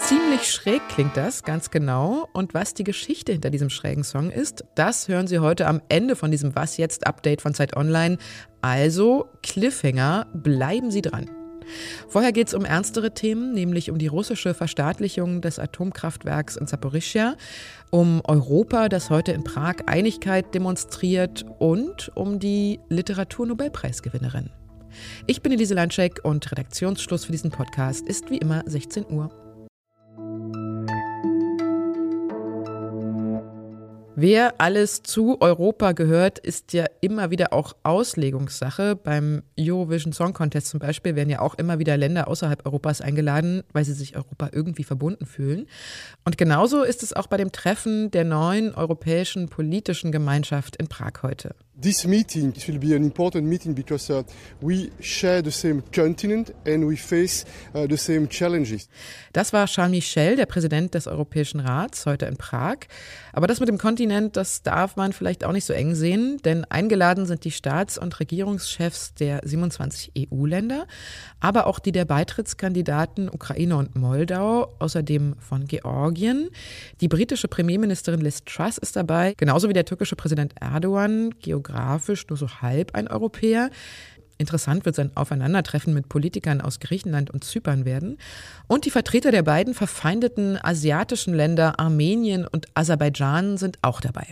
Ziemlich schräg klingt das, ganz genau. Und was die Geschichte hinter diesem schrägen Song ist, das hören Sie heute am Ende von diesem Was jetzt Update von Zeit Online. Also Cliffhanger, bleiben Sie dran. Vorher geht es um ernstere Themen, nämlich um die russische Verstaatlichung des Atomkraftwerks in Saporischschja, um Europa, das heute in Prag Einigkeit demonstriert und um die Literaturnobelpreisgewinnerin. Ich bin Elise Landschek und Redaktionsschluss für diesen Podcast ist wie immer 16 Uhr. Wer alles zu Europa gehört, ist ja immer wieder auch Auslegungssache. Beim Eurovision Song Contest zum Beispiel werden ja auch immer wieder Länder außerhalb Europas eingeladen, weil sie sich Europa irgendwie verbunden fühlen. Und genauso ist es auch bei dem Treffen der neuen europäischen politischen Gemeinschaft in Prag heute. This meeting this will be an important meeting because uh, we share the same continent and we face uh, the same challenges. Das war Charles Michel, der Präsident des Europäischen Rats, heute in Prag. Aber das mit dem Kontinent, das darf man vielleicht auch nicht so eng sehen, denn eingeladen sind die Staats- und Regierungschefs der 27 EU-Länder, aber auch die der Beitrittskandidaten Ukraine und Moldau, außerdem von Georgien. Die britische Premierministerin Liz Truss ist dabei, genauso wie der türkische Präsident Erdogan, geografisch nur so halb ein Europäer. Interessant wird sein Aufeinandertreffen mit Politikern aus Griechenland und Zypern werden. Und die Vertreter der beiden verfeindeten asiatischen Länder Armenien und Aserbaidschan sind auch dabei.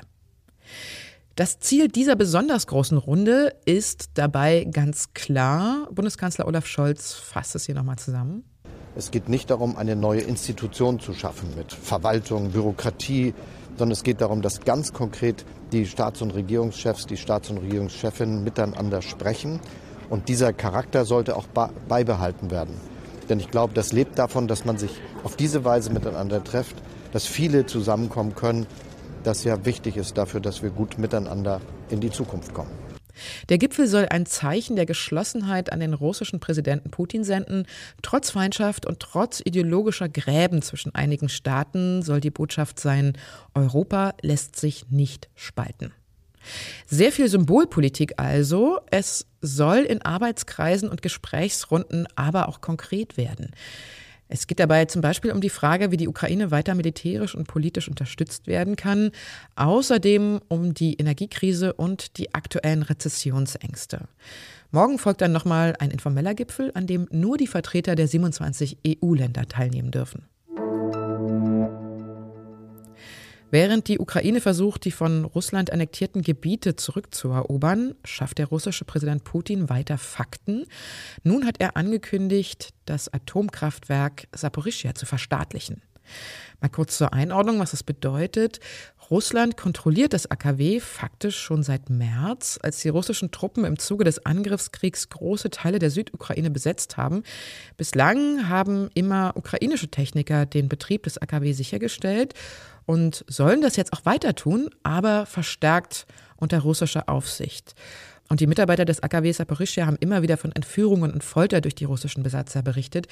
Das Ziel dieser besonders großen Runde ist dabei ganz klar. Bundeskanzler Olaf Scholz fasst es hier nochmal zusammen. Es geht nicht darum, eine neue Institution zu schaffen mit Verwaltung, Bürokratie, sondern es geht darum, dass ganz konkret die Staats- und Regierungschefs, die Staats- und Regierungschefinnen miteinander sprechen. Und dieser Charakter sollte auch beibehalten werden. Denn ich glaube, das lebt davon, dass man sich auf diese Weise miteinander trifft, dass viele zusammenkommen können, das ja wichtig ist dafür, dass wir gut miteinander in die Zukunft kommen. Der Gipfel soll ein Zeichen der Geschlossenheit an den russischen Präsidenten Putin senden. Trotz Feindschaft und trotz ideologischer Gräben zwischen einigen Staaten soll die Botschaft sein, Europa lässt sich nicht spalten. Sehr viel Symbolpolitik also. Es soll in Arbeitskreisen und Gesprächsrunden aber auch konkret werden. Es geht dabei zum Beispiel um die Frage, wie die Ukraine weiter militärisch und politisch unterstützt werden kann. Außerdem um die Energiekrise und die aktuellen Rezessionsängste. Morgen folgt dann nochmal ein informeller Gipfel, an dem nur die Vertreter der 27 EU-Länder teilnehmen dürfen. Während die Ukraine versucht, die von Russland annektierten Gebiete zurückzuerobern, schafft der russische Präsident Putin weiter Fakten. Nun hat er angekündigt, das Atomkraftwerk Saporischschja zu verstaatlichen. Mal kurz zur Einordnung, was das bedeutet. Russland kontrolliert das AKW faktisch schon seit März, als die russischen Truppen im Zuge des Angriffskriegs große Teile der Südukraine besetzt haben. Bislang haben immer ukrainische Techniker den Betrieb des AKW sichergestellt und sollen das jetzt auch weiter tun, aber verstärkt unter russischer Aufsicht. Und die Mitarbeiter des AKW Saporischschja haben immer wieder von Entführungen und Folter durch die russischen Besatzer berichtet.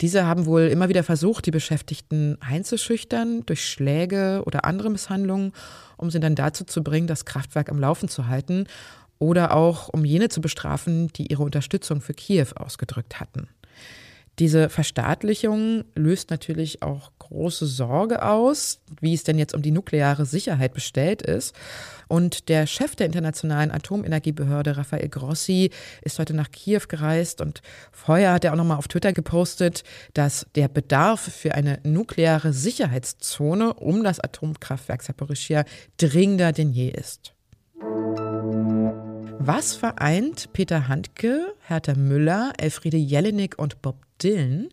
Diese haben wohl immer wieder versucht, die Beschäftigten einzuschüchtern durch Schläge oder andere Misshandlungen, um sie dann dazu zu bringen, das Kraftwerk am Laufen zu halten oder auch um jene zu bestrafen, die ihre Unterstützung für Kiew ausgedrückt hatten. Diese Verstaatlichung löst natürlich auch große Sorge aus, wie es denn jetzt um die nukleare Sicherheit bestellt ist. Und der Chef der Internationalen Atomenergiebehörde, Rafael Grossi, ist heute nach Kiew gereist und vorher hat er auch nochmal auf Twitter gepostet, dass der Bedarf für eine nukleare Sicherheitszone um das Atomkraftwerk Saporischia dringender denn je ist. Was vereint Peter Handke, Hertha Müller, Elfriede Jelinek und Bob Dylan?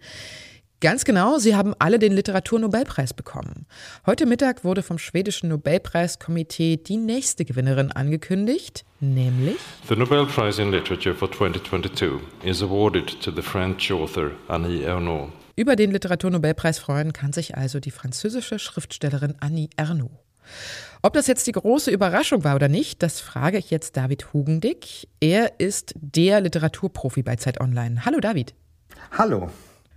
Ganz genau, sie haben alle den Literaturnobelpreis bekommen. Heute Mittag wurde vom schwedischen Nobelpreiskomitee die nächste Gewinnerin angekündigt, nämlich The Nobel Prize in Literature for 2022 is awarded to the French author Annie Ernaux. Über den Literaturnobelpreis freuen kann sich also die französische Schriftstellerin Annie Ernaux. Ob das jetzt die große Überraschung war oder nicht, das frage ich jetzt David Hugendick. Er ist der Literaturprofi bei Zeit Online. Hallo David. Hallo.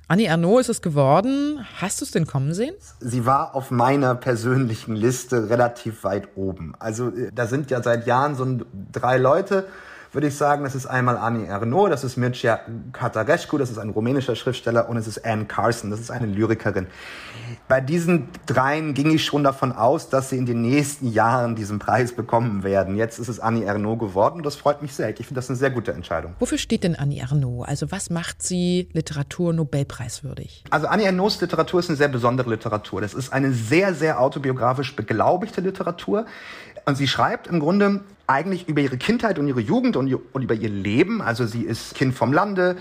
Annie Ernaux ist es geworden. Hast du es denn kommen sehen? Sie war auf meiner persönlichen Liste relativ weit oben. Also äh, da sind ja seit Jahren so drei Leute, würde ich sagen, das ist einmal Annie Ernaux, das ist Mircea Katarescu, das ist ein rumänischer Schriftsteller und es ist Anne Carson, das ist eine Lyrikerin. Bei diesen dreien ging ich schon davon aus, dass sie in den nächsten Jahren diesen Preis bekommen werden. Jetzt ist es Annie Ernaux geworden und das freut mich sehr. Ich finde das eine sehr gute Entscheidung. Wofür steht denn Annie Ernaux? Also was macht sie Literatur-Nobelpreiswürdig? Also Annie Ernaux Literatur ist eine sehr besondere Literatur. Das ist eine sehr, sehr autobiografisch beglaubigte Literatur. Und sie schreibt im Grunde eigentlich über ihre Kindheit und ihre Jugend und, und über ihr Leben. Also sie ist Kind vom Lande,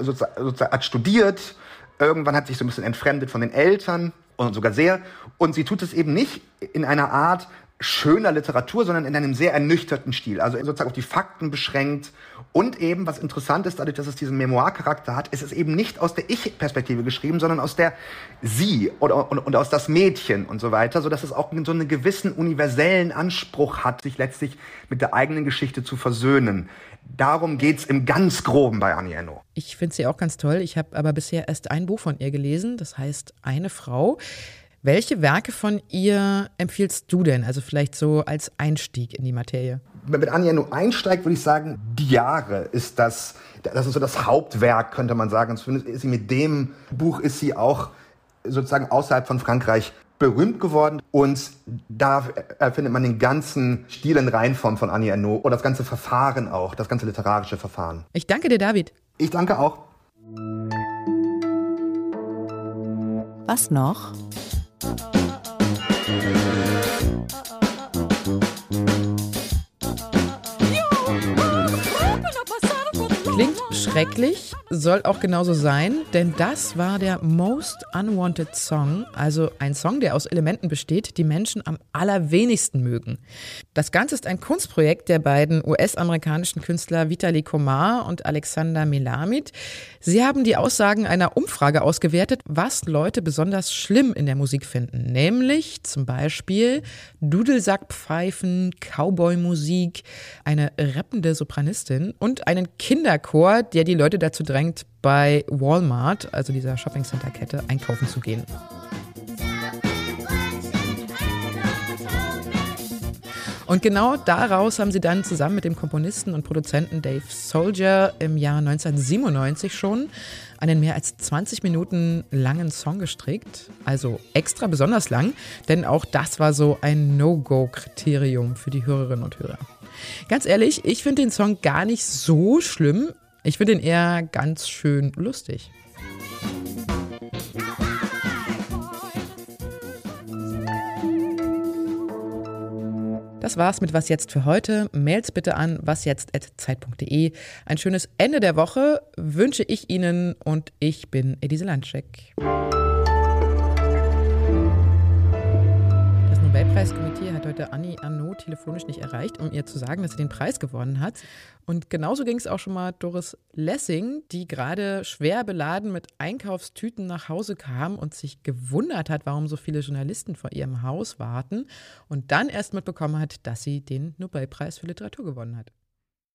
sozusagen, hat studiert, irgendwann hat sich so ein bisschen entfremdet von den Eltern und sogar sehr. Und sie tut es eben nicht in einer Art schöner Literatur, sondern in einem sehr ernüchterten Stil. Also sozusagen auf die Fakten beschränkt. Und eben, was interessant ist, dadurch, dass es diesen Memoir-Charakter hat, ist es eben nicht aus der Ich-Perspektive geschrieben, sondern aus der Sie oder, und, und aus das Mädchen und so weiter, so dass es auch so einen gewissen universellen Anspruch hat, sich letztlich mit der eigenen Geschichte zu versöhnen. Darum geht's im ganz Groben bei Annie Ernaux. Ich finde sie auch ganz toll. Ich habe aber bisher erst ein Buch von ihr gelesen, das heißt Eine Frau. Welche Werke von ihr empfiehlst du denn? Also vielleicht so als Einstieg in die Materie. Wenn mit Anja nur einsteigt, würde ich sagen, Die Jahre ist das, das ist so das Hauptwerk, könnte man sagen. Zumindest ist sie mit dem Buch ist sie auch sozusagen außerhalb von Frankreich berühmt geworden und da findet man den ganzen Stil in Reinform von Annie Ernaux und das ganze Verfahren auch, das ganze literarische Verfahren. Ich danke dir, David. Ich danke auch. Was noch? Klingt schrecklich, soll auch genauso sein, denn das war der Most Unwanted Song, also ein Song, der aus Elementen besteht, die Menschen am allerwenigsten mögen. Das Ganze ist ein Kunstprojekt der beiden US-amerikanischen Künstler Vitali Komar und Alexander Melamid. Sie haben die Aussagen einer Umfrage ausgewertet, was Leute besonders schlimm in der Musik finden, nämlich zum Beispiel Dudelsackpfeifen, Cowboy-Musik, eine rappende Sopranistin und einen Kinderchor, der die Leute dazu drängt, bei Walmart, also dieser Shoppingcenter-Kette, einkaufen zu gehen. Und genau daraus haben sie dann zusammen mit dem Komponisten und Produzenten Dave Soldier im Jahr 1997 schon einen mehr als 20 Minuten langen Song gestrickt. Also extra besonders lang, denn auch das war so ein No-Go-Kriterium für die Hörerinnen und Hörer. Ganz ehrlich, ich finde den Song gar nicht so schlimm. Ich finde ihn eher ganz schön lustig. Das war's mit Was jetzt für heute. Mails bitte an wasjetzt.zeit.de. Ein schönes Ende der Woche wünsche ich Ihnen und ich bin Elise Nobelpreiskomitee hat heute Annie Arnaud telefonisch nicht erreicht, um ihr zu sagen, dass sie den Preis gewonnen hat. Und genauso ging es auch schon mal Doris Lessing, die gerade schwer beladen mit Einkaufstüten nach Hause kam und sich gewundert hat, warum so viele Journalisten vor ihrem Haus warten und dann erst mitbekommen hat, dass sie den Nobelpreis für Literatur gewonnen hat.